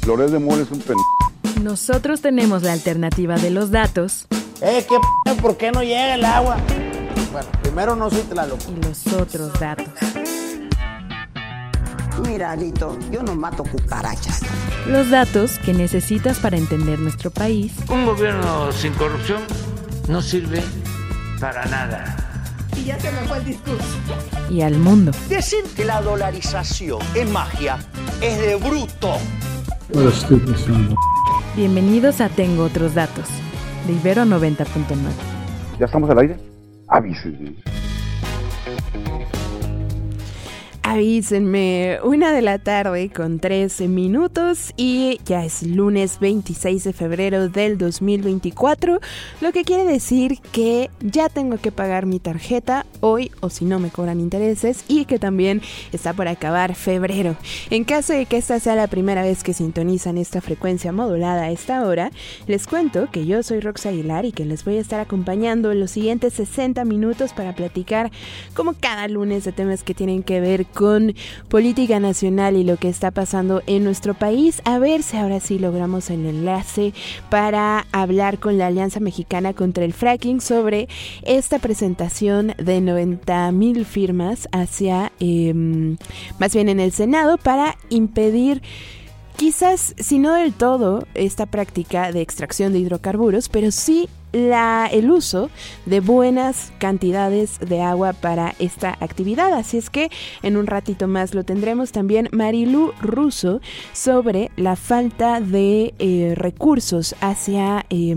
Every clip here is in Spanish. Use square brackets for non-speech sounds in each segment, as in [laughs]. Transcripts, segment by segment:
Flores de Mora es un pen... Nosotros tenemos la alternativa de los datos. Eh, ¿qué p ¿Por qué no llega el agua? Bueno, primero no soy Tlaloc. Y los otros datos. Mira, Lito, yo no mato cucarachas. Los datos que necesitas para entender nuestro país. Un gobierno sin corrupción no sirve para nada. Y ya se me fue el discurso. Y al mundo. Decir que la dolarización es magia es de bruto. Bienvenidos a Tengo Otros Datos, de Ibero 90.9. ¿Ya estamos al aire? Avísenme. Avísenme, una de la tarde con 13 minutos y ya es lunes 26 de febrero del 2024, lo que quiere decir que ya tengo que pagar mi tarjeta hoy o si no me cobran intereses y que también está por acabar febrero. En caso de que esta sea la primera vez que sintonizan esta frecuencia modulada a esta hora, les cuento que yo soy Rox Aguilar y que les voy a estar acompañando en los siguientes 60 minutos para platicar como cada lunes de temas que tienen que ver con política nacional y lo que está pasando en nuestro país. A ver si ahora sí logramos el enlace para hablar con la Alianza Mexicana contra el Fracking sobre esta presentación de 90 mil firmas hacia, eh, más bien en el Senado, para impedir quizás, si no del todo, esta práctica de extracción de hidrocarburos, pero sí la, el uso de buenas cantidades de agua para esta actividad. Así es que en un ratito más lo tendremos también Marilu Russo sobre la falta de eh, recursos hacia... Eh,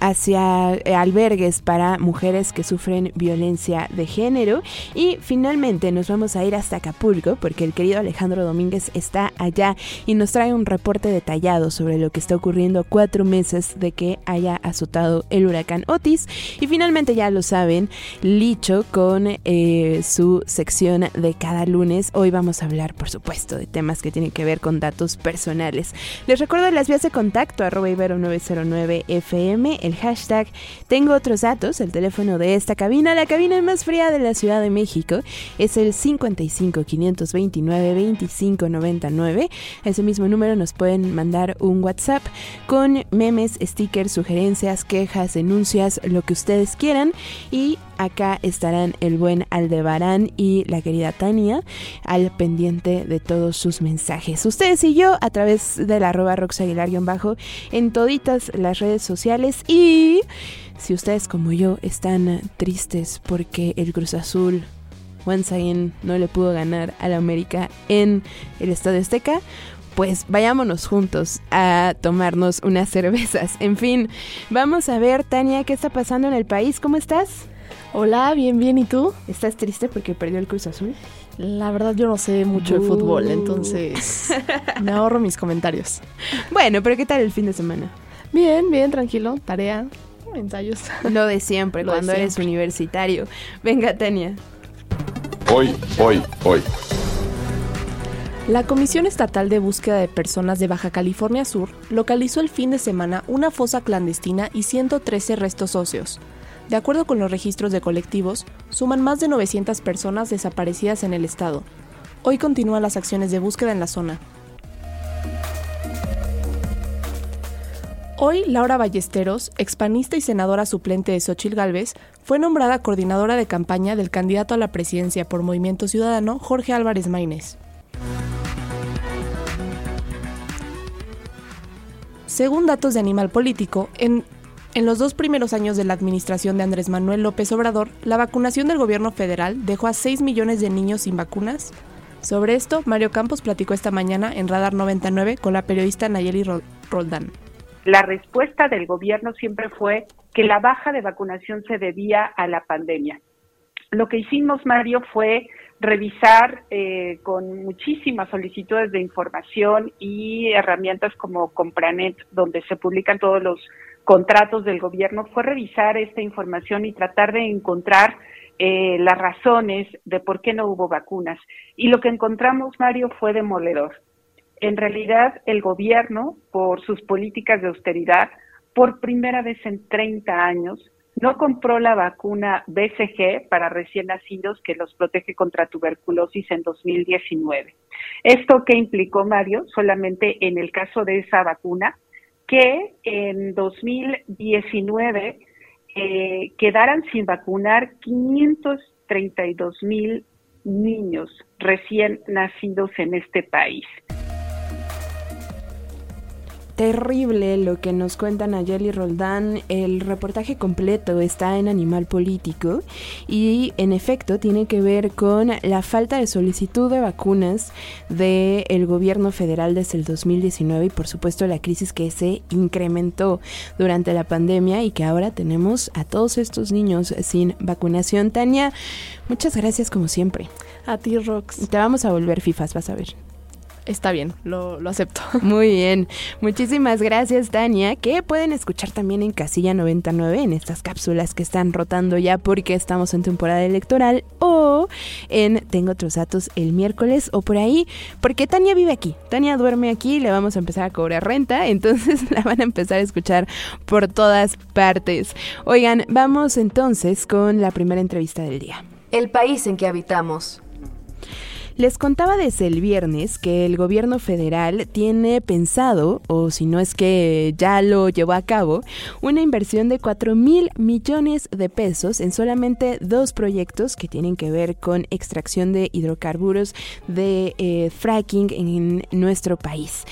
hacia eh, albergues para mujeres que sufren violencia de género. Y finalmente nos vamos a ir hasta Acapulco porque el querido Alejandro Domínguez está allá y nos trae un reporte detallado sobre lo que está ocurriendo cuatro meses de que haya azotado el huracán Otis. Y finalmente ya lo saben, Licho con eh, su sección de cada lunes. Hoy vamos a hablar, por supuesto, de temas que tienen que ver con datos personales. Les recuerdo las vías de contacto arroba ibero 909 FM el hashtag Tengo otros datos, el teléfono de esta cabina, la cabina más fría de la Ciudad de México, es el 55 529 25 99. A ese mismo número nos pueden mandar un WhatsApp con memes, stickers, sugerencias, quejas, denuncias, lo que ustedes quieran y acá estarán el buen Aldebarán y la querida Tania al pendiente de todos sus mensajes. Ustedes y yo a través de la arroba bajo en toditas las redes sociales y si ustedes como yo están tristes porque el Cruz Azul once again no le pudo ganar a la América en el Estadio Azteca, pues vayámonos juntos a tomarnos unas [laughs] cervezas. En fin, vamos a ver, Tania, qué está pasando en el país. ¿Cómo estás? Hola, bien, bien. ¿Y tú? ¿Estás triste porque perdió el Cruz Azul? La verdad yo no sé mucho de fútbol, entonces [laughs] me ahorro mis comentarios. Bueno, pero ¿qué tal el fin de semana? Bien, bien, tranquilo. Tarea, ensayos. [laughs] Lo de siempre, Lo de cuando eres universitario. Venga, Tania. Hoy, hoy, hoy. La Comisión Estatal de Búsqueda de Personas de Baja California Sur localizó el fin de semana una fosa clandestina y 113 restos óseos. De acuerdo con los registros de colectivos, suman más de 900 personas desaparecidas en el estado. Hoy continúan las acciones de búsqueda en la zona. Hoy, Laura Ballesteros, expanista y senadora suplente de Xochil Gálvez, fue nombrada coordinadora de campaña del candidato a la presidencia por Movimiento Ciudadano, Jorge Álvarez Maínez. Según datos de Animal Político, en, en los dos primeros años de la administración de Andrés Manuel López Obrador, la vacunación del gobierno federal dejó a 6 millones de niños sin vacunas. Sobre esto, Mario Campos platicó esta mañana en Radar 99 con la periodista Nayeli Ro- Roldán. La respuesta del gobierno siempre fue que la baja de vacunación se debía a la pandemia. Lo que hicimos, Mario, fue revisar eh, con muchísimas solicitudes de información y herramientas como Compranet, donde se publican todos los contratos del gobierno, fue revisar esta información y tratar de encontrar eh, las razones de por qué no hubo vacunas. Y lo que encontramos, Mario, fue demoledor. En realidad, el gobierno, por sus políticas de austeridad, por primera vez en 30 años, no compró la vacuna BCG para recién nacidos que los protege contra tuberculosis en 2019. ¿Esto qué implicó, Mario? Solamente en el caso de esa vacuna, que en 2019 eh, quedaran sin vacunar 532 mil niños recién nacidos en este país terrible lo que nos cuentan Ayeli Roldán. El reportaje completo está en Animal Político y en efecto tiene que ver con la falta de solicitud de vacunas del gobierno federal desde el 2019 y por supuesto la crisis que se incrementó durante la pandemia y que ahora tenemos a todos estos niños sin vacunación. Tania, muchas gracias como siempre. A ti, Rox. Te vamos a volver FIFAs, vas a ver. Está bien, lo, acepto. [laughs] Muy bien. Muchísimas gracias, Tania, que pueden escuchar también en Casilla 99, en estas cápsulas que están rotando ya porque estamos en temporada electoral, o en Tengo otros datos el miércoles, o por ahí, porque Tania vive aquí. Tania duerme aquí, le vamos a empezar a cobrar renta, [laughs] entonces la van a empezar a escuchar por todas partes. Oigan, vamos entonces con la primera entrevista del día. El país en que habitamos. Les contaba desde el viernes que el gobierno federal tiene pensado, o si no es que ya lo llevó a cabo, una inversión de 4 mil millones de pesos en solamente dos proyectos que tienen que ver con extracción de hidrocarburos de eh, fracking en nuestro país.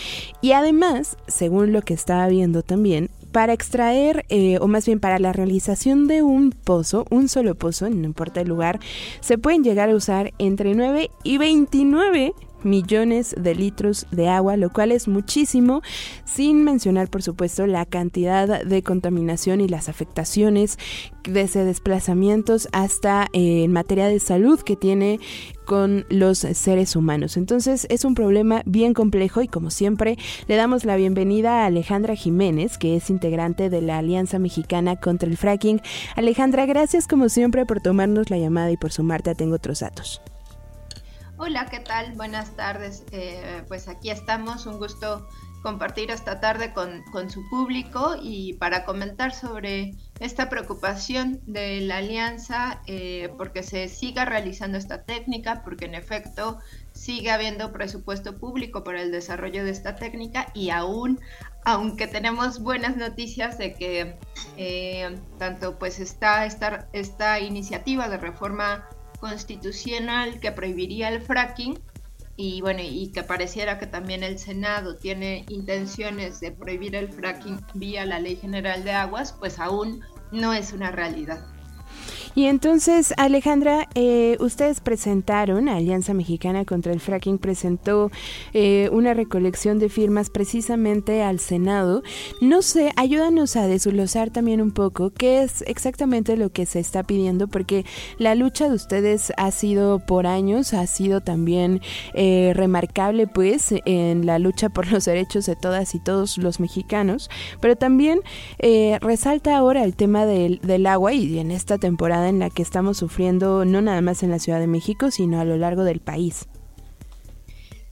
Y además, según lo que estaba viendo también, para extraer, eh, o más bien para la realización de un pozo, un solo pozo, no importa el lugar, se pueden llegar a usar entre 9 y 29 millones de litros de agua, lo cual es muchísimo, sin mencionar por supuesto la cantidad de contaminación y las afectaciones desde desplazamientos hasta eh, en materia de salud que tiene con los seres humanos. Entonces es un problema bien complejo y como siempre le damos la bienvenida a Alejandra Jiménez, que es integrante de la Alianza Mexicana contra el Fracking. Alejandra, gracias como siempre por tomarnos la llamada y por sumarte a Tengo otros datos. Hola, ¿qué tal? Buenas tardes. Eh, pues aquí estamos, un gusto compartir esta tarde con, su público y para comentar sobre esta preocupación de la alianza eh, porque se siga realizando esta técnica, porque en efecto sigue habiendo presupuesto público para el desarrollo de esta técnica y aún, aunque tenemos buenas noticias de que eh, tanto pues está esta, esta iniciativa de reforma constitucional que prohibiría el fracking y bueno, y que pareciera que también el Senado tiene intenciones de prohibir el fracking vía la Ley General de Aguas, pues aún no es una realidad. Y entonces, Alejandra, eh, ustedes presentaron, Alianza Mexicana contra el Fracking presentó eh, una recolección de firmas precisamente al Senado. No sé, ayúdanos a desglosar también un poco qué es exactamente lo que se está pidiendo, porque la lucha de ustedes ha sido por años, ha sido también eh, remarcable, pues, en la lucha por los derechos de todas y todos los mexicanos, pero también resalta ahora el tema del, del agua y en esta temporada en la que estamos sufriendo no nada más en la Ciudad de México, sino a lo largo del país.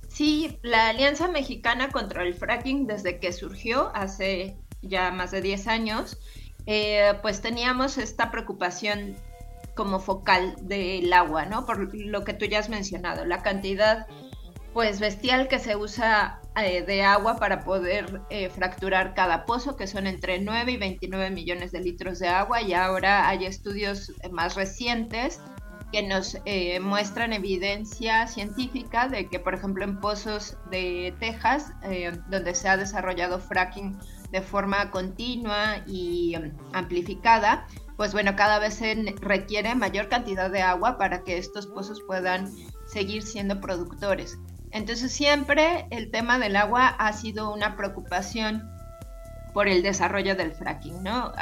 Sí, la Alianza Mexicana contra el Fracking desde que surgió hace ya más de 10 años, eh, pues teníamos esta preocupación como focal del agua, ¿no? Por lo que tú ya has mencionado, la cantidad pues bestial que se usa eh, de agua para poder eh, fracturar cada pozo, que son entre 9 y 29 millones de litros de agua, y ahora hay estudios más recientes que nos eh, muestran evidencia científica de que, por ejemplo, en pozos de Texas, donde se ha desarrollado fracking de forma continua y um, amplificada, pues bueno, cada vez se requiere mayor cantidad de agua para que estos pozos puedan seguir siendo productores. Entonces siempre el tema del agua ha sido una preocupación por el desarrollo del fracking, ¿no?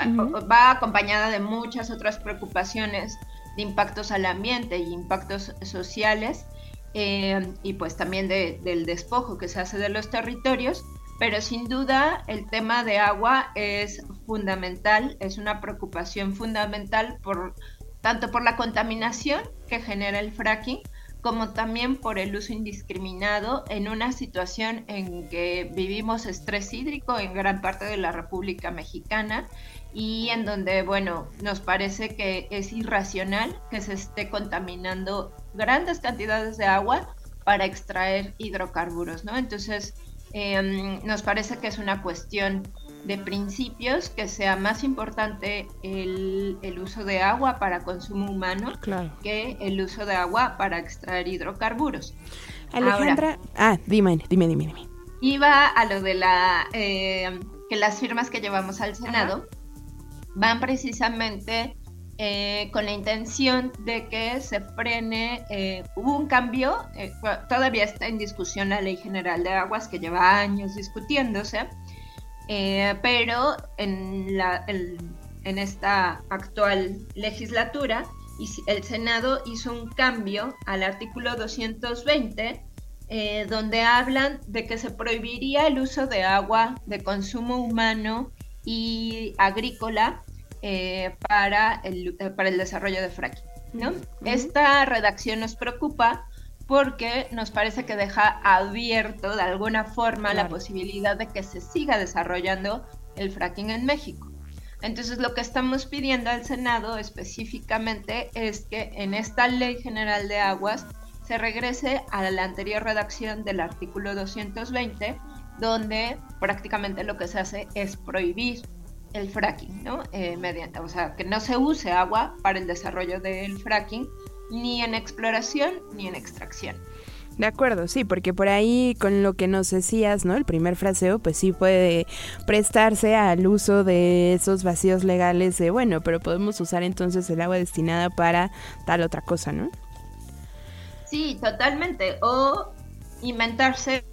Va acompañada de muchas otras preocupaciones de impactos al ambiente y impactos sociales eh, y pues también del despojo que se hace de los territorios, pero sin duda el tema de agua es fundamental, es una preocupación fundamental por tanto por la contaminación que genera el fracking, como también por el uso indiscriminado en una situación en que vivimos estrés hídrico en gran parte de la República Mexicana y en donde, bueno, nos parece que es irracional que se esté contaminando grandes cantidades de agua para extraer hidrocarburos, ¿no? Entonces, em, nos parece que es una cuestión de principios que sea más importante el, uso de agua para consumo humano que el uso de agua para extraer hidrocarburos. Alejandra, ah, dime, dime, dime, dime. Iba a lo de la eh, que las firmas que llevamos al Senado van precisamente eh, con la intención de que se frene, eh, hubo un cambio, todavía está en discusión la Ley General de Aguas que lleva años discutiéndose, pero en, la, en esta actual legislatura el Senado hizo un cambio al artículo 220 eh, donde hablan de que se prohibiría el uso de agua de consumo humano y agrícola eh, para, el, eh, para el desarrollo de fracking. ¿no? Esta redacción nos preocupa porque nos parece que deja abierto de alguna forma la posibilidad de que se siga desarrollando el fracking en México. Entonces lo que estamos pidiendo al Senado específicamente es que en esta Ley General de Aguas se regrese a la anterior redacción del artículo 220, donde prácticamente lo que se hace es prohibir el fracking, ¿no? Eh, mediante, o sea, que no se use agua para el desarrollo del fracking, ni en exploración ni en extracción. De acuerdo, sí, porque por ahí con lo que nos decías, ¿no? El primer fraseo, pues sí puede prestarse al uso de esos vacíos legales de, bueno, pero podemos usar entonces el agua destinada para tal otra cosa, ¿no? Sí, totalmente. O inventarse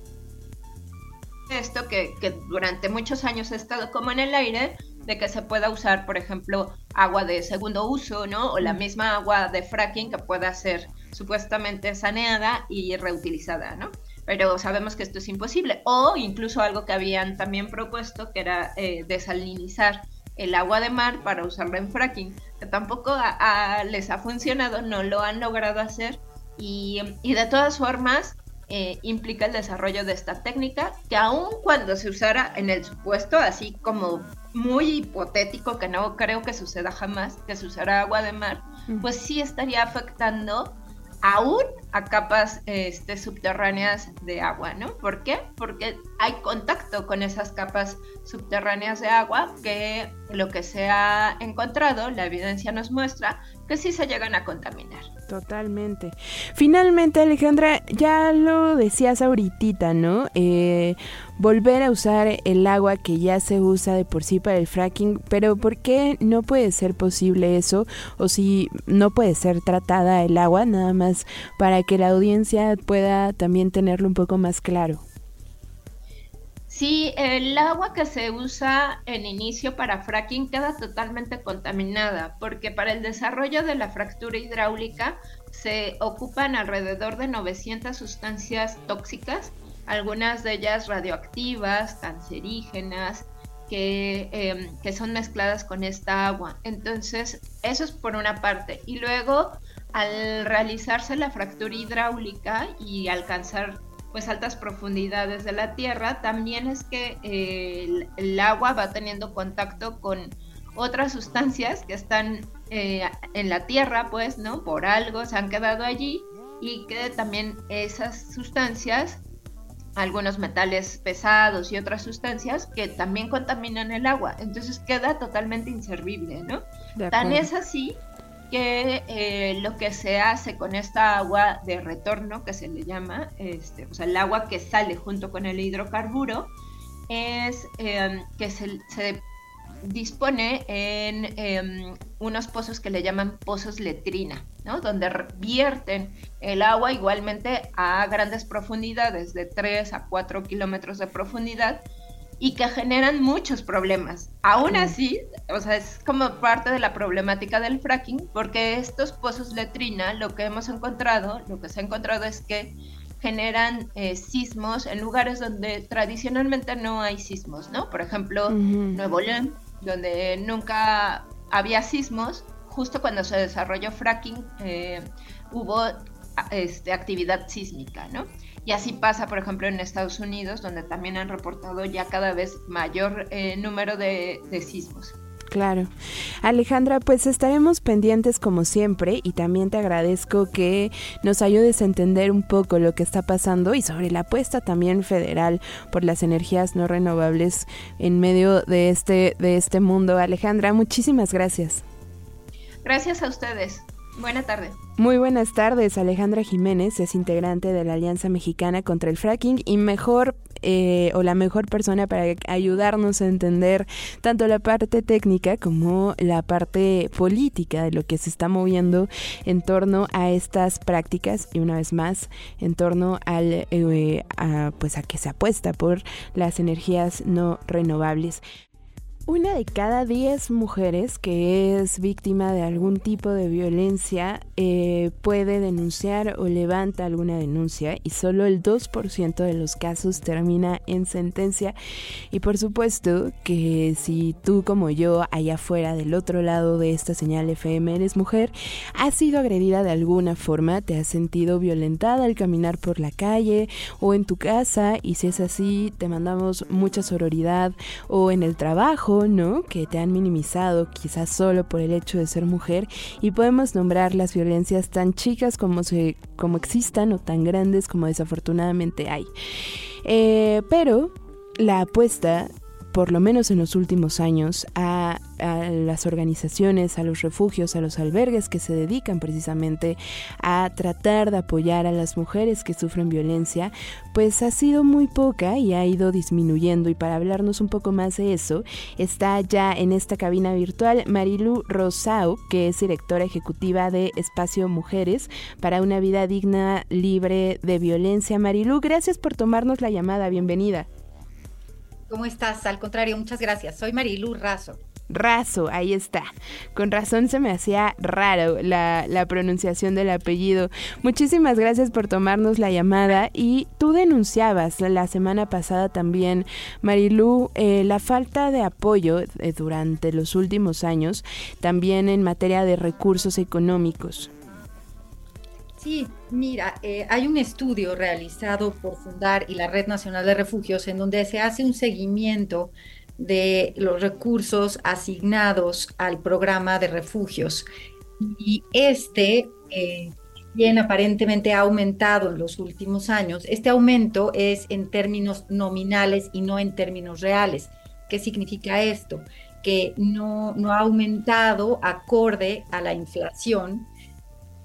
esto que, que durante muchos años ha estado como en el aire, de que se pueda usar, por ejemplo, agua de segundo uso, ¿no? O la misma agua de fracking que pueda ser supuestamente saneada y reutilizada, ¿no? Pero sabemos que esto es imposible. O incluso algo que habían también propuesto, que era eh, desalinizar el agua de mar para usarla en fracking, que tampoco les ha funcionado, no lo han logrado hacer. Y, y de todas formas, eh, implica el desarrollo de esta técnica, que aun cuando se usara en el supuesto, así como muy hipotético, que no creo que suceda jamás, que usara agua de mar, pues sí estaría afectando aún a capas este, subterráneas de agua, ¿no? ¿Por qué? Porque hay contacto con esas capas subterráneas de agua que lo que se ha encontrado, la evidencia nos muestra que sí se llegan a contaminar. Totalmente. Finalmente, Alejandra, ya lo decías ahorita, ¿no? Eh, volver a usar el agua que ya se usa de por sí para el fracking, pero ¿por qué no puede ser posible eso? O si no puede ser tratada el agua, nada más para que la audiencia pueda también tenerlo un poco más claro. Sí, el agua que se usa en inicio para fracking queda totalmente contaminada porque para el desarrollo de la fractura hidráulica se ocupan alrededor de 900 sustancias tóxicas, algunas de ellas radioactivas, cancerígenas, que, em, que son mezcladas con esta agua. Entonces, eso es por una parte. Y luego, al realizarse la fractura hidráulica y alcanzar pues altas profundidades de la tierra, también es que eh, el, agua va teniendo contacto con otras sustancias que están eh, en la tierra, pues, ¿no? Por algo se han quedado allí y que también esas sustancias, algunos metales pesados y otras sustancias que también contaminan el agua, entonces queda totalmente inservible, ¿no? Tan es así que eh, lo que se hace con esta agua de retorno, que se le llama, este, o sea, el agua que sale junto con el hidrocarburo, es em, que se, dispone en em, unos pozos que le llaman pozos letrina, ¿no? donde vierten el agua igualmente a grandes profundidades, de 3 a 4 kilómetros de profundidad, y que generan muchos problemas. Aún así, o sea, es como parte de la problemática del fracking, porque estos pozos letrina, lo que hemos encontrado, lo que se ha encontrado es que generan eh, sismos en lugares donde tradicionalmente no hay sismos, ¿no? Por ejemplo, Nuevo León, donde nunca había sismos, justo cuando se desarrolló fracking eh, hubo este, actividad sísmica, ¿no? Y así pasa, por ejemplo, en Estados Unidos, donde también han reportado ya cada vez mayor eh, número de, sismos. Claro. Alejandra, pues estaremos pendientes como siempre y también te agradezco que nos ayudes a entender un poco lo que está pasando y sobre la apuesta también federal por las energías no renovables en medio de este de este mundo. Alejandra, muchísimas gracias. Gracias a ustedes. Buena tarde. Muy buenas tardes, Alejandra Jiménez es integrante de la Alianza Mexicana contra el Fracking y mejor eh, o la mejor persona para ayudarnos a entender tanto la parte técnica como la parte política de lo que se está moviendo en torno a estas prácticas y una vez más en torno al eh, pues a que se apuesta por las energías no renovables. Una de cada diez mujeres que es víctima de algún tipo de violencia eh, puede denunciar o levanta alguna denuncia y solo el 2% de los casos termina en sentencia. Y por supuesto que si tú como yo allá afuera del otro lado de esta señal FM eres mujer, has sido agredida de alguna forma, te has sentido violentada al caminar por la calle o en tu casa y si es así te mandamos mucha sororidad o en el trabajo ¿no? Que te han minimizado quizás solo por el hecho de ser mujer y podemos nombrar las violencias tan chicas como, como existan o tan grandes como desafortunadamente hay. Eh, pero la apuesta por lo menos en los últimos años, a, las organizaciones, a los refugios, a los albergues que se dedican precisamente a tratar de apoyar a las mujeres que sufren violencia, pues ha sido muy poca y ha ido disminuyendo. Y para hablarnos un poco más de eso, está ya en esta cabina virtual Marilu Rosau, que es directora ejecutiva de Espacio Mujeres para una vida digna, libre de violencia. Marilu, gracias por tomarnos la llamada. Bienvenida. ¿Cómo estás? Al contrario, muchas gracias. Soy Marilu Razo. Razo, ahí está. Con razón se me hacía raro la, pronunciación del apellido. Muchísimas gracias por tomarnos la llamada y tú denunciabas la semana pasada también, Marilu, eh, la falta de apoyo eh, durante los últimos años, también en materia de recursos económicos. Sí, mira, eh, hay un estudio realizado por Fundar y la Red Nacional de Refugios en donde se hace un seguimiento de los recursos asignados al programa de refugios. Y este, eh, bien aparentemente ha aumentado en los últimos años, este aumento es en términos nominales y no en términos reales. ¿Qué significa esto? Que no, no ha aumentado acorde a la inflación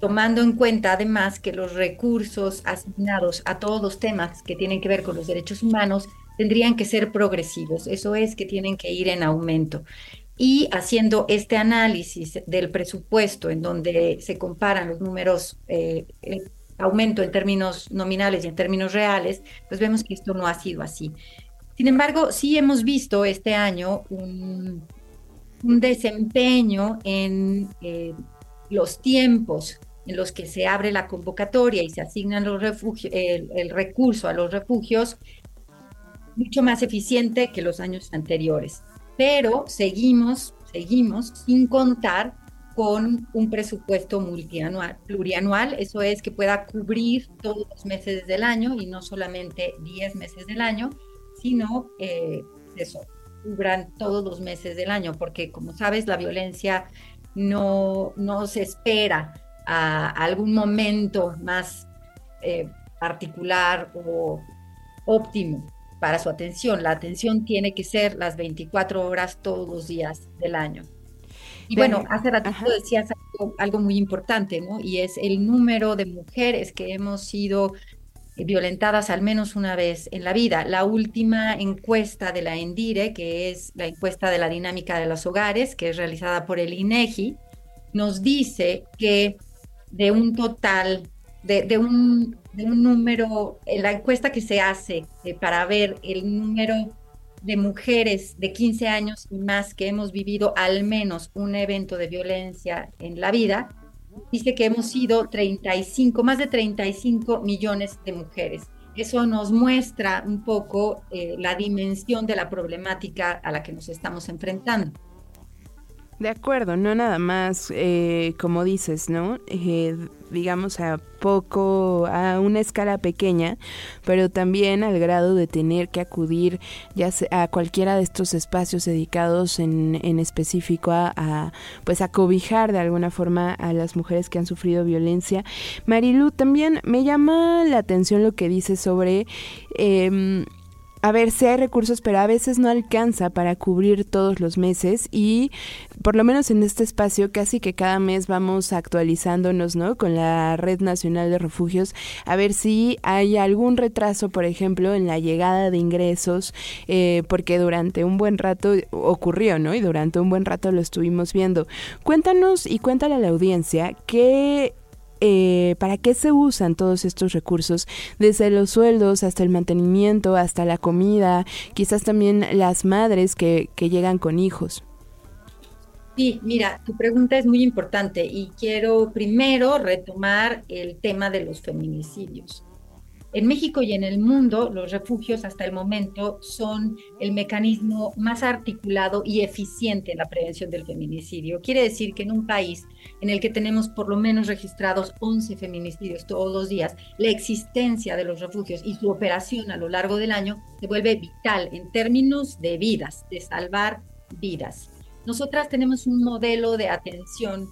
tomando en cuenta además que los recursos asignados a todos los temas que tienen que ver con los derechos humanos tendrían que ser progresivos, eso es que tienen que ir en aumento. Y haciendo este análisis del presupuesto en donde se comparan los números, eh, el aumento en términos nominales y en términos reales, pues vemos que esto no ha sido así. Sin embargo, sí hemos visto este año un, desempeño en eh, los tiempos en los que se abre la convocatoria y se asignan los refugios, el, recurso a los refugios, mucho más eficiente que los años anteriores. Pero seguimos, seguimos sin contar con un presupuesto multianual, plurianual, eso es que pueda cubrir todos los meses del año y no solamente 10 meses del año, sino eh, eso, cubran todos los meses del año, porque como sabes, la violencia no, no se espera a algún momento más eh, particular o óptimo para su atención. La atención tiene que ser las 24 horas todos los días del año. Y bueno, hace ratito decías algo, muy importante, ¿no? Y es el número de mujeres que hemos sido violentadas al menos una vez en la vida. La última encuesta de la ENDIRE, que es la encuesta de la dinámica de los hogares, que es realizada por el INEGI, nos dice que de un total, de, un, número, en la encuesta que se hace eh, para ver el número de mujeres de 15 años y más que hemos vivido al menos un evento de violencia en la vida, dice que hemos sido 35, más de 35 millones de mujeres. Eso nos muestra un poco eh, la dimensión de la problemática a la que nos estamos enfrentando. De acuerdo, no nada más, eh, como dices, ¿no? Eh, digamos, a poco, a una escala pequeña, pero también al grado de tener que acudir ya a cualquiera de estos espacios dedicados en, en específico a, pues a cobijar de alguna forma a las mujeres que han sufrido violencia. Marilu, también me llama la atención lo que dice sobre eh, a ver, si hay recursos, pero a veces no alcanza para cubrir todos los meses y por lo menos en este espacio casi que cada mes vamos actualizándonos, ¿no? Con la Red Nacional de Refugios, a ver si hay algún retraso, por ejemplo, en la llegada de ingresos, eh, porque durante un buen rato ocurrió, ¿no? Y durante un buen rato lo estuvimos viendo. Cuéntanos y cuéntale a la audiencia qué eh, para qué se usan todos estos recursos, desde los sueldos hasta el mantenimiento, hasta la comida, quizás también las madres que, que llegan con hijos. Sí, mira, tu pregunta es muy importante y quiero primero retomar el tema de los feminicidios. En México y en el mundo, los refugios hasta el momento son el mecanismo más articulado y eficiente en la prevención del feminicidio. Quiere decir que en un país en el que tenemos por lo menos registrados 11 feminicidios todos los días, la existencia de los refugios y su operación a lo largo del año se vuelve vital en términos de vidas, de salvar vidas. Nosotras tenemos un modelo de atención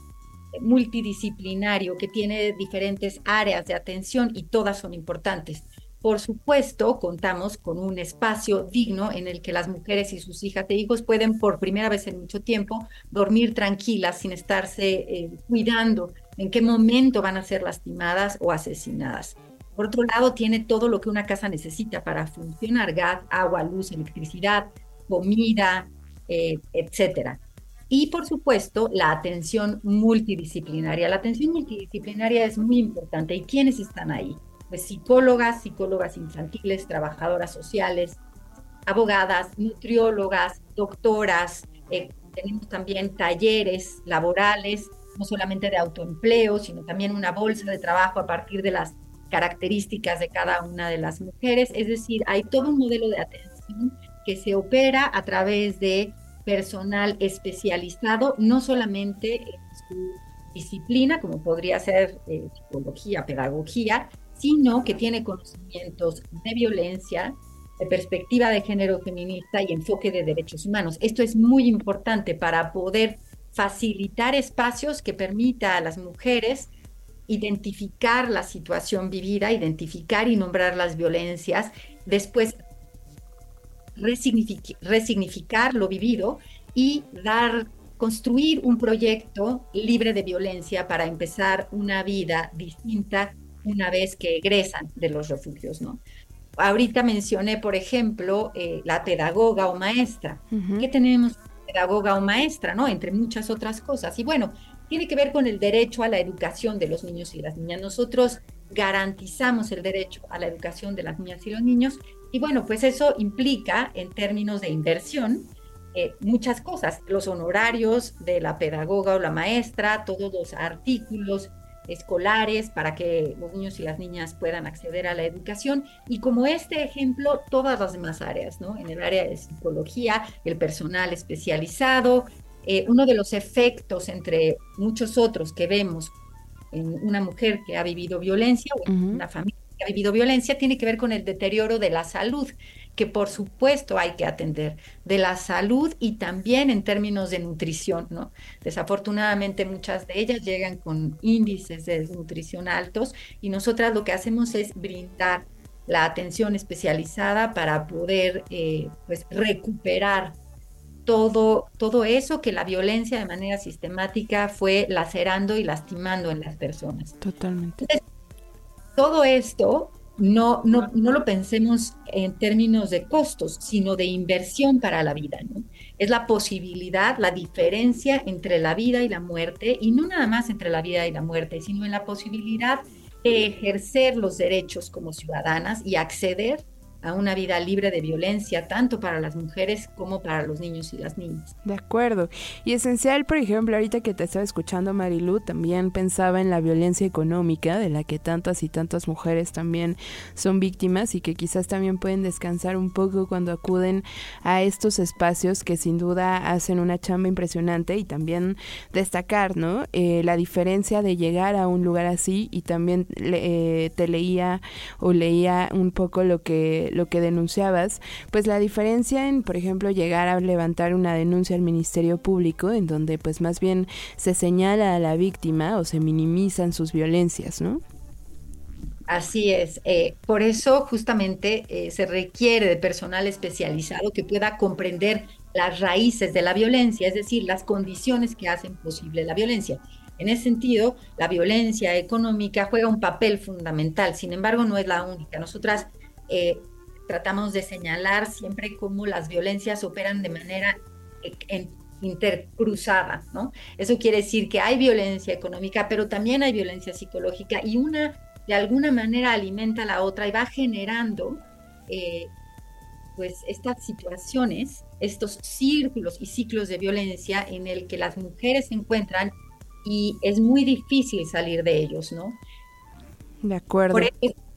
multidisciplinario que tiene diferentes áreas de atención y todas son importantes. Por supuesto, contamos con un espacio digno en el que las mujeres y sus hijas e hijos pueden por primera vez en mucho tiempo dormir tranquilas sin estarse eh, cuidando en qué momento van a ser lastimadas o asesinadas. Por otro lado, tiene todo lo que una casa necesita para funcionar, gas, agua, luz, electricidad, comida, eh, etcétera. Y por supuesto, la atención multidisciplinaria. La atención multidisciplinaria es muy importante. ¿Y quiénes están ahí? Pues psicólogas, psicólogas infantiles, trabajadoras sociales, abogadas, nutriólogas, doctoras. Eh, tenemos también talleres laborales, no solamente de autoempleo, sino también una bolsa de trabajo a partir de las características de cada una de las mujeres. Es decir, hay todo un modelo de atención que se opera a través de personal especializado, no solamente en su disciplina, como podría ser eh, psicología, pedagogía, sino que tiene conocimientos de violencia, de perspectiva de género feminista y enfoque de derechos humanos. Esto es muy importante para poder facilitar espacios que permita a las mujeres identificar la situación vivida, identificar y nombrar las violencias, después resignificar lo vivido y dar, construir un proyecto libre de violencia para empezar una vida distinta una vez que egresan de los refugios, ¿no? Ahorita mencioné, por ejemplo, eh, la pedagoga o maestra. ¿Qué tenemos pedagoga o maestra, no? Entre muchas otras cosas. Y bueno, tiene que ver con el derecho a la educación de los niños y las niñas. Nosotros garantizamos el derecho a la educación de las niñas y los niños y bueno, pues eso implica en términos de inversión eh, muchas cosas, los honorarios de la pedagoga o la maestra, todos los artículos escolares para que los niños y las niñas puedan acceder a la educación y como este ejemplo todas las demás áreas, ¿no? En el área de psicología, el personal especializado, eh, uno de los efectos entre muchos otros que vemos en una mujer que ha vivido violencia o en una familia ha vivido violencia tiene que ver con el deterioro de la salud, que por supuesto hay que atender, de la salud y también en términos de nutrición, ¿no? Desafortunadamente muchas de ellas llegan con índices de desnutrición altos y nosotras lo que hacemos es brindar la atención especializada para poder eh, pues recuperar todo, todo eso que la violencia de manera sistemática fue lacerando y lastimando en las personas. Totalmente todo esto no, no, no, lo pensemos en términos de costos, sino de inversión para la vida. Es la posibilidad, la diferencia entre la vida y la muerte, y no nada más entre la vida y la muerte, sino en la posibilidad de ejercer los derechos como ciudadanas y acceder a una vida libre de violencia, tanto para las mujeres como para los niños y las niñas. De acuerdo. Y esencial, por ejemplo, ahorita que te estaba escuchando, Marilu, también pensaba en la violencia económica de la que tantas y tantas mujeres también son víctimas y que quizás también pueden descansar un poco cuando acuden a estos espacios que sin duda hacen una chamba impresionante y también destacar, ¿no? Eh, la diferencia de llegar a un lugar así y también eh, te leía o leía un poco lo que lo que denunciabas, pues la diferencia en, por ejemplo, llegar a levantar una denuncia al Ministerio Público, en donde pues más bien se señala a la víctima o se minimizan sus violencias, ¿no? Así es. Eh, por eso justamente eh, se requiere de personal especializado que pueda comprender las raíces de la violencia, es decir, las condiciones que hacen posible la violencia. En ese sentido, la violencia económica juega un papel fundamental, sin embargo, no es la única. Nosotras eh, tratamos de señalar siempre cómo las violencias operan de manera eh, intercruzada, ¿no? Eso quiere decir que hay violencia económica, pero también hay violencia psicológica y una de alguna manera alimenta a la otra y va generando eh, pues estas situaciones, estos círculos y ciclos de violencia en el que las mujeres se encuentran y es muy difícil salir de ellos, ¿no? De acuerdo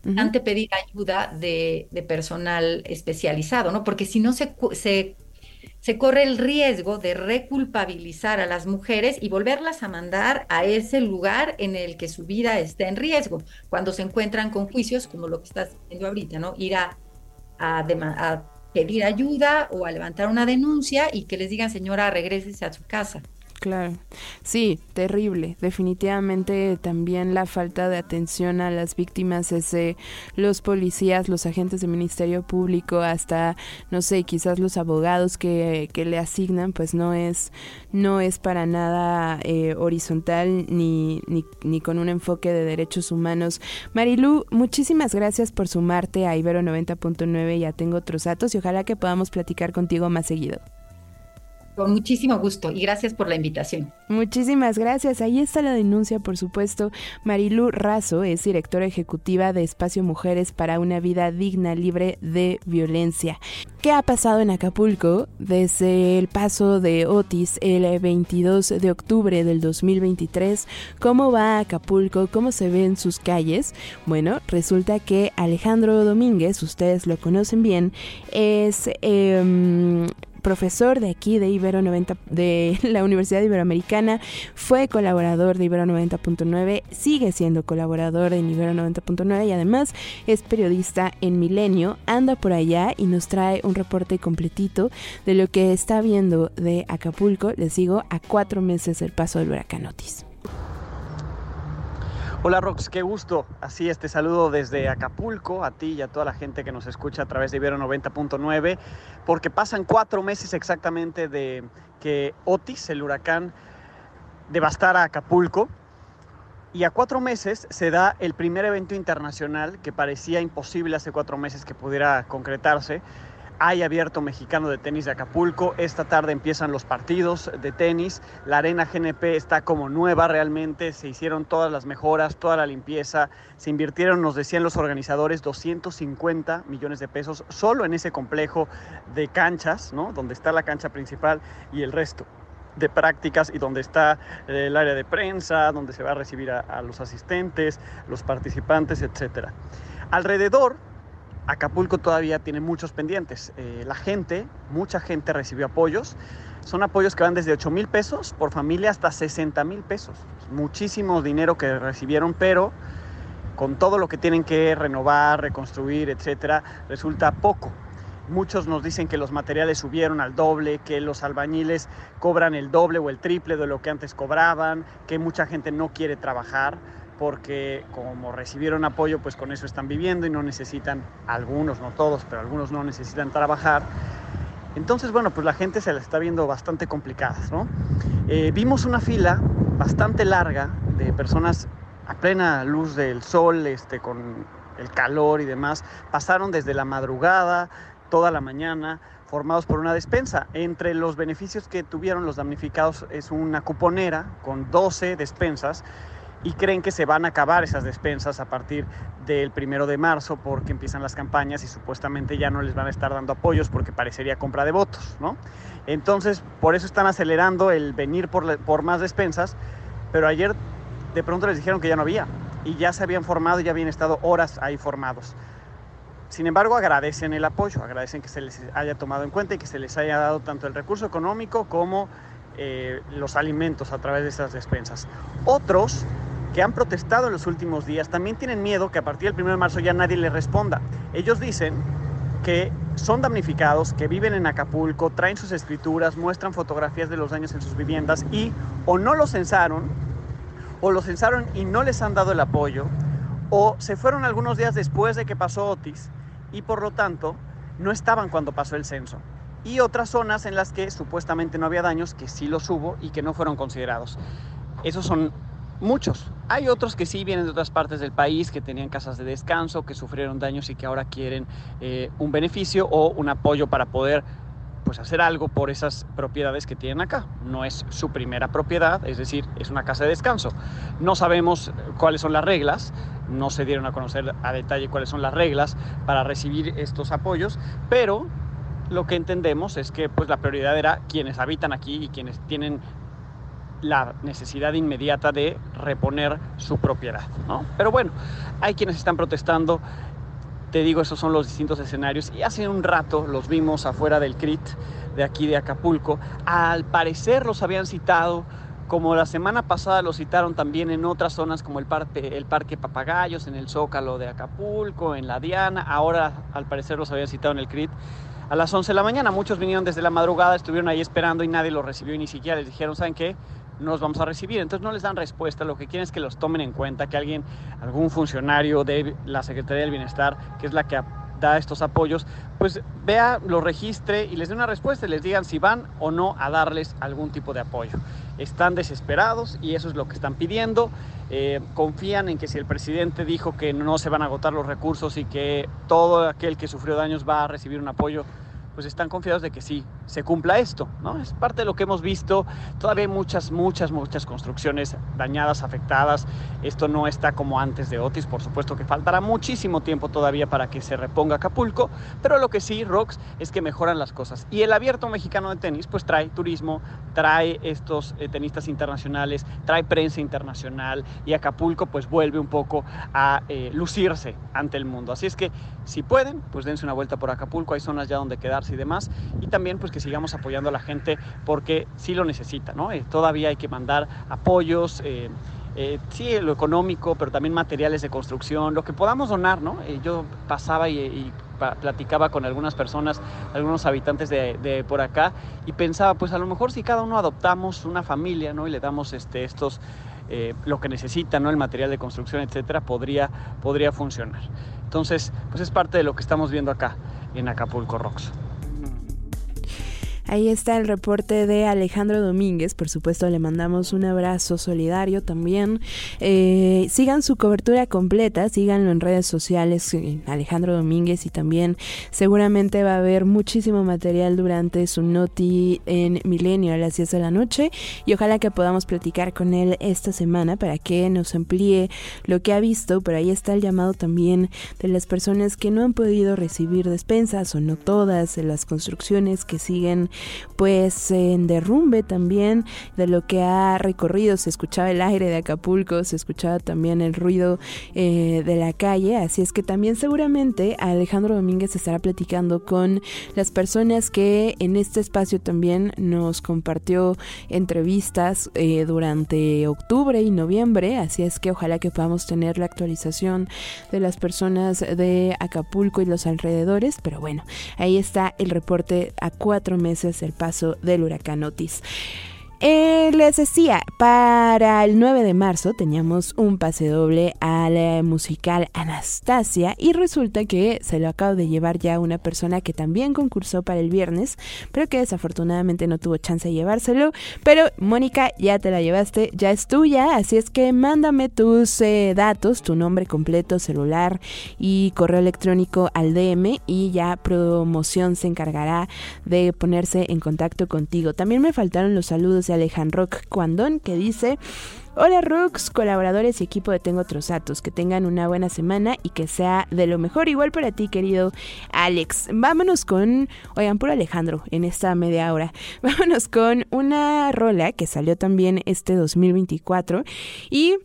importante pedir ayuda de, personal especializado, ¿no? Porque si no se, se, se, corre el riesgo de reculpabilizar a las mujeres y volverlas a mandar a ese lugar en el que su vida está en riesgo, cuando se encuentran con juicios como lo que estás haciendo ahorita, ¿no? Ir a, a, a pedir ayuda o a levantar una denuncia y que les digan, señora, regrésese a su casa. Claro, sí, terrible. Definitivamente también la falta de atención a las víctimas es los policías, los agentes del Ministerio Público, hasta, no sé, quizás los abogados que, que le asignan, pues no es, no es para nada eh, horizontal ni, ni, ni con un enfoque de derechos humanos. Marilu, muchísimas gracias por sumarte a Ibero 90.9, ya tengo otros datos y ojalá que podamos platicar contigo más seguido. Con muchísimo gusto y gracias por la invitación. Muchísimas gracias. Ahí está la denuncia, por supuesto. Marilu Razo es directora ejecutiva de Espacio Mujeres para una vida digna, libre de violencia. ¿Qué ha pasado en Acapulco desde el paso de Otis el 22 de octubre del 2023? ¿Cómo va Acapulco? ¿Cómo se ve en sus calles? Bueno, resulta que Alejandro Domínguez, ustedes lo conocen bien, es... Eh, profesor de aquí de Ibero 90 de [laughs] la Universidad Iberoamericana, fue colaborador de Ibero 90.9, sigue siendo colaborador en Ibero 90.9 y además es periodista en Milenio, anda por allá y nos trae un reporte completito de lo que está viendo de Acapulco, les digo, a cuatro meses del paso del huracán Otis. Hola Rox, qué gusto. Así este saludo desde Acapulco a ti y a toda la gente que nos escucha a través de Ibero 90.9, porque pasan cuatro meses exactamente de que Otis, el huracán, devastara Acapulco. Y a cuatro meses se da el primer evento internacional que parecía imposible hace cuatro meses que pudiera concretarse, hay abierto mexicano de tenis de Acapulco. Esta tarde empiezan los partidos de tenis. La arena GNP está como nueva realmente. Se hicieron todas las mejoras, toda la limpieza. Se invirtieron, nos decían los organizadores, 250 millones de pesos solo en ese complejo de canchas, ¿no? Donde está la cancha principal y el resto de prácticas y donde está el área de prensa, donde se va a recibir a, a los asistentes, los participantes, etc. Alrededor Acapulco todavía tiene muchos pendientes. Eh, la gente, mucha gente recibió apoyos. Son apoyos que van desde 8 mil pesos por familia hasta 60 mil pesos. Muchísimo dinero que recibieron, pero con todo lo que tienen que renovar, reconstruir, etcétera, resulta poco. Muchos nos dicen que los materiales subieron al doble, que los albañiles cobran el doble o el triple de lo que antes cobraban, que mucha gente no quiere trabajar porque como recibieron apoyo, pues con eso están viviendo y no necesitan, algunos, no todos, pero algunos no necesitan trabajar. Entonces, bueno, pues la gente se la está viendo bastante complicada, ¿no? Eh, vimos una fila bastante larga de personas a plena luz del sol, este, con el calor y demás, pasaron desde la madrugada, toda la mañana, formados por una despensa. Entre los beneficios que tuvieron los damnificados es una cuponera con 12 despensas y creen que se van a acabar esas despensas a partir del primero de marzo porque empiezan las campañas y supuestamente ya no les van a estar dando apoyos porque parecería compra de votos, ¿no? Entonces, por eso están acelerando el venir por, por más despensas, pero ayer de pronto les dijeron que ya no había y ya se habían formado ya habían estado horas ahí formados. Sin embargo, agradecen el apoyo, agradecen que se les haya tomado en cuenta y que se les haya dado tanto el recurso económico como eh, los alimentos a través de esas despensas. Otros que han protestado en los últimos días también tienen miedo que a partir del 1 de marzo ya nadie les responda. Ellos dicen que son damnificados, que viven en Acapulco, traen sus escrituras, muestran fotografías de los daños en sus viviendas y o no los censaron, o los censaron y no les han dado el apoyo, o se fueron algunos días después de que pasó Otis y por lo tanto no estaban cuando pasó el censo. Y otras zonas en las que supuestamente no había daños, que sí los hubo y que no fueron considerados. Esos son Muchos. Hay otros que sí vienen de otras partes del país, que tenían casas de descanso, que sufrieron daños y que ahora quieren eh, un beneficio o un apoyo para poder pues, hacer algo por esas propiedades que tienen acá. No es su primera propiedad, es decir, es una casa de descanso. No sabemos cuáles son las reglas, no se dieron a conocer a detalle cuáles son las reglas para recibir estos apoyos, pero lo que entendemos es que pues la prioridad era quienes habitan aquí y quienes tienen la necesidad inmediata de reponer su propiedad. ¿no? Pero bueno, hay quienes están protestando. Te digo, esos son los distintos escenarios. Y hace un rato los vimos afuera del CRIT de aquí de Acapulco. Al parecer los habían citado, como la semana pasada los citaron también en otras zonas como el parque, el parque Papagayos, en el Zócalo de Acapulco, en la Diana. Ahora al parecer los habían citado en el CRIT a las 11 de la mañana. Muchos vinieron desde la madrugada, estuvieron ahí esperando y nadie los recibió y ni siquiera les dijeron, ¿saben qué? no los vamos a recibir. Entonces no les dan respuesta, lo que quieren es que los tomen en cuenta, que alguien, algún funcionario de la Secretaría del Bienestar, que es la que da estos apoyos, pues vea, lo registre y les dé una respuesta y les digan si van o no a darles algún tipo de apoyo. Están desesperados y eso es lo que están pidiendo. Eh, confían en que si el presidente dijo que no se van a agotar los recursos y que todo aquel que sufrió daños va a recibir un apoyo, pues están confiados de que sí, se cumpla esto, ¿no? Es parte de lo que hemos visto, todavía hay muchas, muchas, muchas construcciones dañadas, afectadas, esto no está como antes de Otis, por supuesto que faltará muchísimo tiempo todavía para que se reponga Acapulco, pero lo que sí, Rox, es que mejoran las cosas. Y el abierto mexicano de tenis, pues trae turismo, trae estos eh, tenistas internacionales, trae prensa internacional y Acapulco pues vuelve un poco a eh, lucirse ante el mundo. Así es que si pueden, pues dense una vuelta por Acapulco, hay zonas ya donde quedarse y demás. Y también pues que sigamos apoyando a la gente porque sí lo necesita, ¿no? Eh, todavía hay que mandar apoyos. Eh, eh, sí, lo económico, pero también materiales de construcción, lo que podamos donar, ¿no? yo pasaba y, platicaba con algunas personas, algunos habitantes de, por acá, y pensaba, pues a lo mejor si cada uno adoptamos una familia, ¿no? Y le damos este, estos, lo que necesitan, ¿no? El material de construcción, etcétera, podría, podría funcionar. Entonces, pues es parte de lo que estamos viendo acá en Acapulco Rocks. Ahí está el reporte de Alejandro Domínguez. Por supuesto, le mandamos un abrazo solidario también. Eh, sigan su cobertura completa, síganlo en redes sociales, eh, Alejandro Domínguez, y también seguramente va a haber muchísimo material durante su noti en Milenio a las 10 de la noche. Y ojalá que podamos platicar con él esta semana para que nos amplíe lo que ha visto. Pero ahí está el llamado también de las personas que no han podido recibir despensas o no todas, de las construcciones que siguen pues en derrumbe también de lo que ha recorrido. Se escuchaba el aire de Acapulco, se escuchaba también el ruido eh, de la calle, así es que también seguramente Alejandro Domínguez estará platicando con las personas que en este espacio también nos compartió entrevistas eh, durante octubre y noviembre, así es que ojalá que podamos tener la actualización de las personas de Acapulco y los alrededores, pero bueno, ahí está el reporte a cuatro meses el paso del huracán Otis. Eh, les decía, para el 9 de marzo teníamos un pase doble al musical Anastasia y resulta que se lo acabo de llevar ya una persona que también concursó para el viernes, pero que desafortunadamente no tuvo chance de llevárselo. Pero Mónica, ya te la llevaste, ya es tuya, así es que mándame tus eh, datos, tu nombre completo, celular y correo electrónico al DM y ya promoción se encargará de ponerse en contacto contigo. También me faltaron los saludos de Alejandro Cuandón, que dice... Hola Rux, colaboradores y equipo de Tengo Otros Datos, que tengan una buena semana y que sea de lo mejor, igual para ti querido Alex. Vámonos con, oigan, puro Alejandro en esta media hora, [laughs] vámonos con una rola que salió también este 2024 y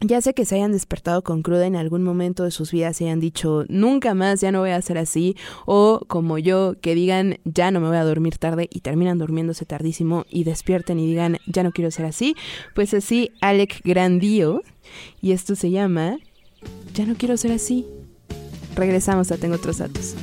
ya sé que se hayan despertado con cruda en algún momento de sus vidas y hayan dicho, nunca más, ya no voy a ser así, o como yo, que digan, ya no me voy a dormir tarde y terminan durmiéndose tardísimo y despierten y digan, ya no quiero ser así, pues así, Alec Grandío, y esto se llama, ya no quiero ser así. Regresamos a Tengo otros datos.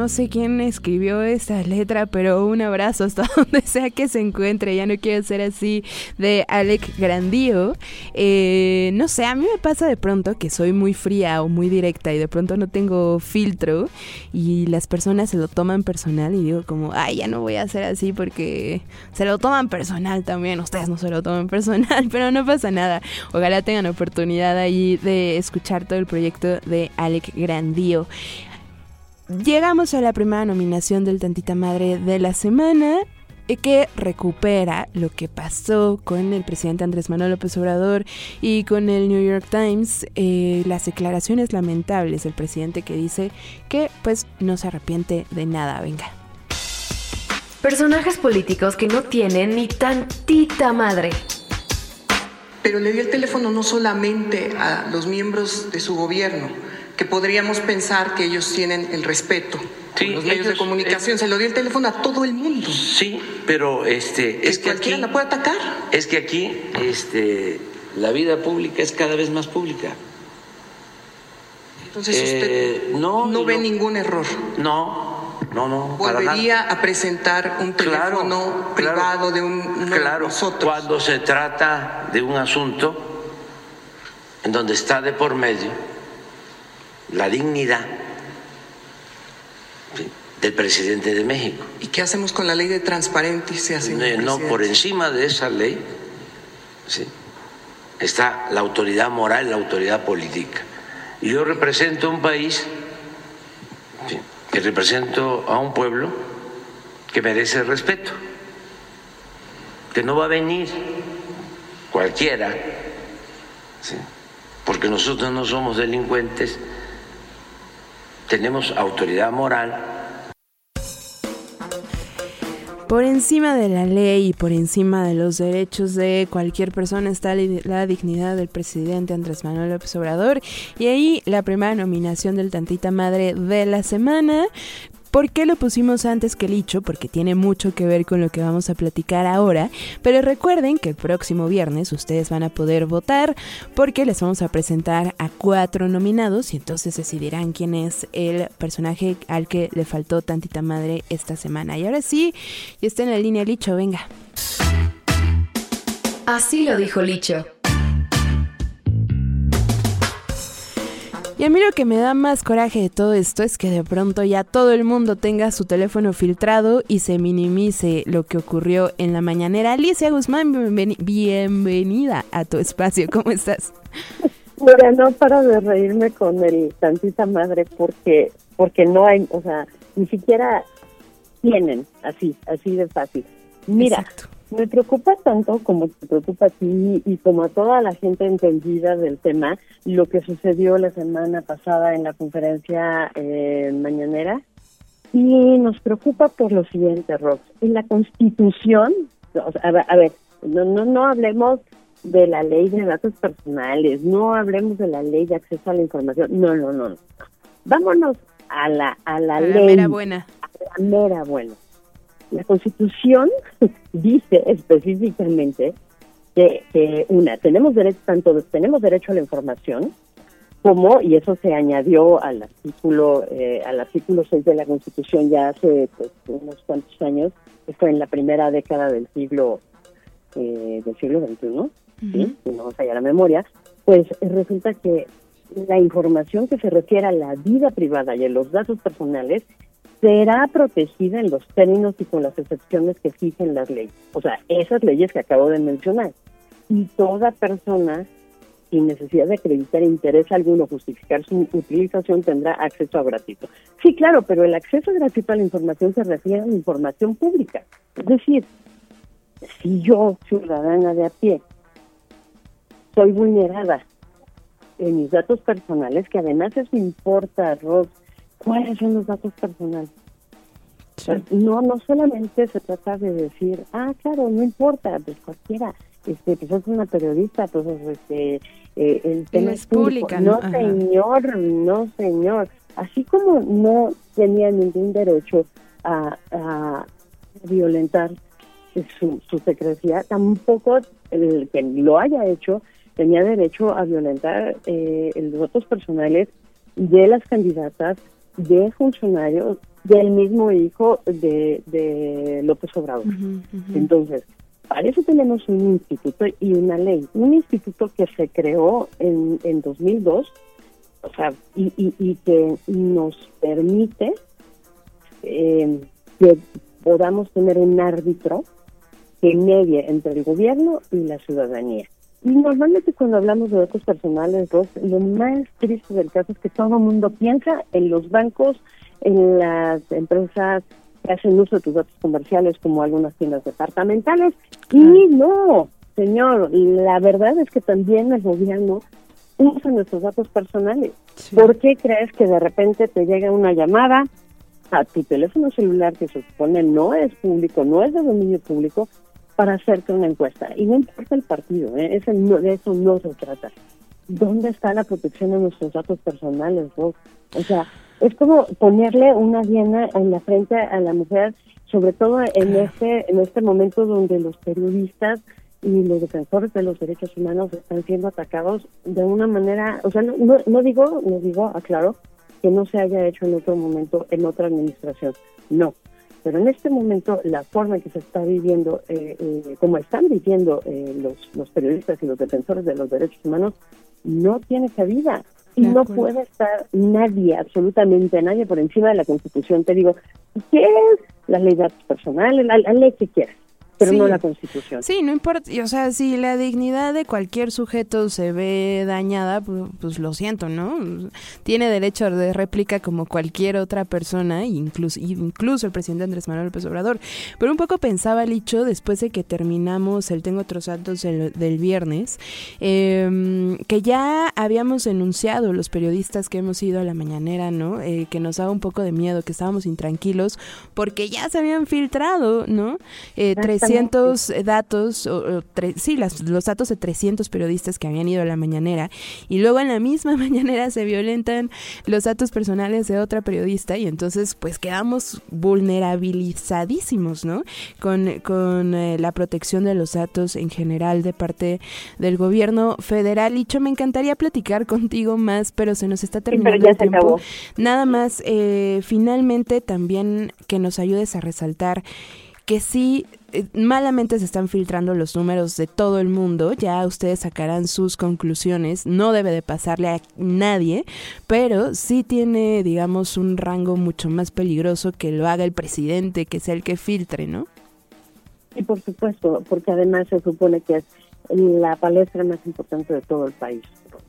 No sé quién escribió esta letra, pero un abrazo hasta [laughs] donde sea que se encuentre. Ya no quiero ser así de Alec Grandío. Eh, no sé, a mí me pasa de pronto que soy muy fría o muy directa y de pronto no tengo filtro y las personas se lo toman personal y digo como, ay, ya no voy a ser así porque se lo toman personal también. Ustedes no se lo toman [laughs] personal, pero no pasa nada. Ojalá tengan oportunidad ahí de escuchar todo el proyecto de Alec Grandío. Llegamos a la primera nominación del Tantita Madre de la semana eh, que recupera lo que pasó con el presidente Andrés Manuel López Obrador y con el New York Times, eh, las declaraciones lamentables del presidente que dice que pues no se arrepiente de nada, venga. Personajes políticos que no tienen ni tantita madre. Pero le dio el teléfono no solamente a los miembros de su gobierno, que podríamos pensar que ellos tienen el respeto. los medios de comunicación, se lo dio el teléfono a todo el mundo. Sí, pero este es que cualquiera la puede atacar. Es que aquí este la vida pública es cada vez más pública. Entonces usted eh, no, ve ningún error. No, no, no. Volvería a presentar un teléfono privado de un claro, Cuando se trata de un asunto en donde está de por medio la dignidad del presidente de México. ¿Y qué hacemos con la ley de transparencia? no, por encima de esa ley está la autoridad moral, la autoridad política. Y yo represento un país, que represento a un pueblo que merece respeto, que no va a venir cualquiera, porque nosotros no somos delincuentes tenemos autoridad moral. Por encima de la ley y por encima de los derechos de cualquier persona está la dignidad del presidente Andrés Manuel López Obrador. Y ahí la primera nominación del Tantita Madre de la semana ¿Por qué lo pusimos antes que Licho? Porque tiene mucho que ver con lo que vamos a platicar ahora. Pero recuerden que el próximo viernes ustedes van a poder votar porque les vamos a presentar a cuatro nominados y entonces decidirán quién es el personaje al que le faltó tantita madre esta semana. Y ahora sí, ya está en la línea Licho, venga. Así lo dijo Licho. Y a mí lo que me da más coraje de todo esto es que de pronto ya todo el mundo tenga su teléfono filtrado y se minimice lo que ocurrió en la mañanera. Alicia Guzmán, bienvenida a tu espacio. ¿Cómo estás? Mira, no para de reírme con el tantita madre porque porque no hay, o sea, ni siquiera tienen así, así de fácil. Mira, me preocupa tanto como te preocupa a ti y como a toda la gente entendida del tema lo que sucedió la semana pasada en la conferencia eh, mañanera y nos preocupa por lo siguiente, Rox. En la Constitución, a, ver, no, no, no hablemos de la ley de datos personales, no hablemos de la ley de acceso a la información, no, no, no. no. Vámonos a la, a la ley. La mera buena. A la mera buena. La Constitución [laughs] dice específicamente que, una, tenemos derecho, tanto tenemos derecho a la información, como, y eso se añadió al artículo, eh, al artículo 6 de la Constitución ya hace pues, unos cuantos años, que fue en la primera década del siglo eh, del siglo XXI, si no vamos a la memoria, pues resulta que la información que se refiere a la vida privada y a los datos personales será protegida en los términos y con las excepciones que fijen las leyes. O sea, esas leyes que acabo de mencionar. Y toda persona, sin necesidad de acreditar interés alguno, justificar su utilización, tendrá acceso a gratuito. Sí, claro, pero el acceso gratuito a la información se refiere a la información pública. Es decir, si yo, ciudadana de a pie, soy vulnerada en mis datos personales, que además eso importa, Ross, cuáles son los datos personales. No, no solamente se trata de decir, ah, claro, no importa, pues cualquiera, este, pues es una periodista, pues este, eh, el tema es público. No, señor, no, señor. Así como no tenía ningún derecho a, a violentar su, su secrecía, tampoco el que lo haya hecho tenía derecho a violentar eh, los datos personales de las candidatas de funcionarios del mismo hijo de, López Obrador. Entonces, para eso tenemos un instituto y una ley. Un instituto que se creó en, en 2002, o sea, y, y, que nos permite eh, que podamos tener un árbitro que medie entre el gobierno y la ciudadanía. Y normalmente cuando hablamos de datos personales, lo más triste del caso es que todo el mundo piensa en los bancos, en las empresas que hacen uso de tus datos comerciales como algunas tiendas departamentales. Y no, señor, la verdad es que también el gobierno usa nuestros datos personales. ¿Por qué crees que de repente te llega una llamada a tu teléfono celular que se supone no es público, no es de dominio público, para hacerte una encuesta. Y no importa el partido, ¿eh? de eso no se trata. ¿Dónde está la protección de nuestros datos personales? O sea, es como ponerle una diana en la frente a la mujer, sobre todo en este, en este momento donde los periodistas y los defensores de los derechos humanos están siendo atacados de una manera, o sea, no, no, no digo, no digo, aclaro, que no se haya hecho en otro momento, en otra administración. No, pero en este momento la forma en que se está viviendo, eh, eh, como están viviendo eh, los, los periodistas y los defensores de los derechos humanos, no tiene cabida. Y no puede estar nadie, absolutamente nadie, por encima de la Constitución. Te digo, ¿qué es la ley de datos personales? La, la ley que quieras pero no la Constitución. Sí, no importa, o sea, si la dignidad de cualquier sujeto se ve dañada, pues, pues, lo siento, ¿no? Tiene derecho de réplica como cualquier otra persona, incluso, incluso el presidente Andrés Manuel López Obrador. Pero un poco pensaba, Licho, después de que terminamos el Tengo otros datos del, viernes, em, que ya habíamos enunciado los periodistas que hemos ido a la mañanera, ¿no? Eh, que nos daba un poco de miedo, que estábamos intranquilos, porque ya se habían filtrado, ¿no? Eh, 300 datos, o, o tre- sí, las- los datos de 300 periodistas que habían ido a la mañanera y luego en la misma [laughs] mañanera se violentan los datos personales de otra periodista y entonces pues quedamos vulnerabilizadísimos, ¿no? Con, con eh, la protección de los datos en general de parte del gobierno federal. Licho, me encantaría platicar contigo más, pero se nos está terminando ya el se tiempo. acabó. Nada más, eh, finalmente también que nos ayudes a resaltar que sí, eh, malamente se están filtrando los números de todo el mundo, ya ustedes sacarán sus conclusiones, no debe de pasarle a nadie, pero sí tiene, digamos, un rango mucho más peligroso que lo haga el presidente, que sea el que filtre, ¿no? Y por supuesto, porque además se supone que es la palestra más importante de todo el país.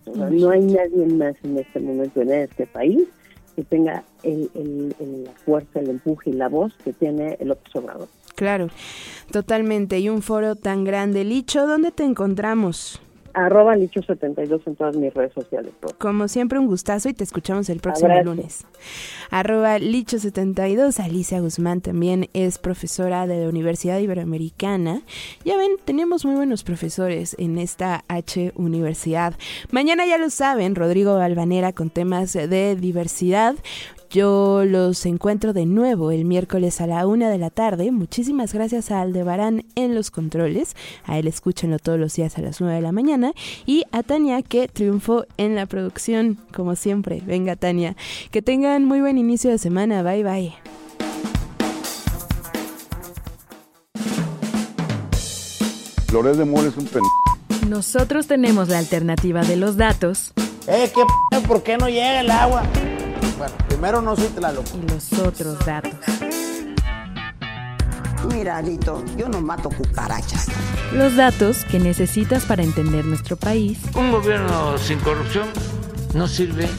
O sea, no hay nadie más en este momento en este país que tenga el, el- el- la fuerza, el empuje y la voz que tiene el Obrador. Claro, totalmente. Y un foro tan grande. Licho, ¿dónde te encontramos? Arroba Licho72 en todas mis redes sociales. por. Como siempre, un gustazo y te escuchamos el próximo Abrazo. lunes. Arroba Licho72. Alicia Guzmán también es profesora de la Universidad Iberoamericana. Ya ven, tenemos muy buenos profesores en esta H Universidad. Mañana ya lo saben, Rodrigo Albanera con temas de diversidad. Yo los encuentro de nuevo el miércoles a la una de la tarde. Muchísimas gracias a Aldebarán en los controles. A él escúchenlo todos los días a las nueve de la mañana. Y a Tania que triunfó en la producción, como siempre. Venga, Tania. Que tengan muy buen inicio de semana. Bye, bye. Loret de Mola es un pen... Nosotros tenemos la alternativa de los datos Eh, ¿qué p ¿Por qué no llega el agua? Bueno, primero no soy Tlaloc. y los otros datos. Mira, Alito, yo no mato cucarachas. Los datos que necesitas para entender nuestro país Un gobierno sin corrupción no sirve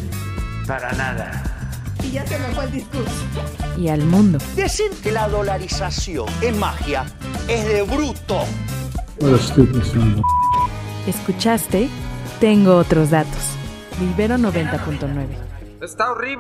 para nada. Y ya se me fue el discurso. y al mundo. Decir que la dolarización es magia es de bruto. ¿Escuchaste? Tengo otros datos. Libero 90.9. Está horrible.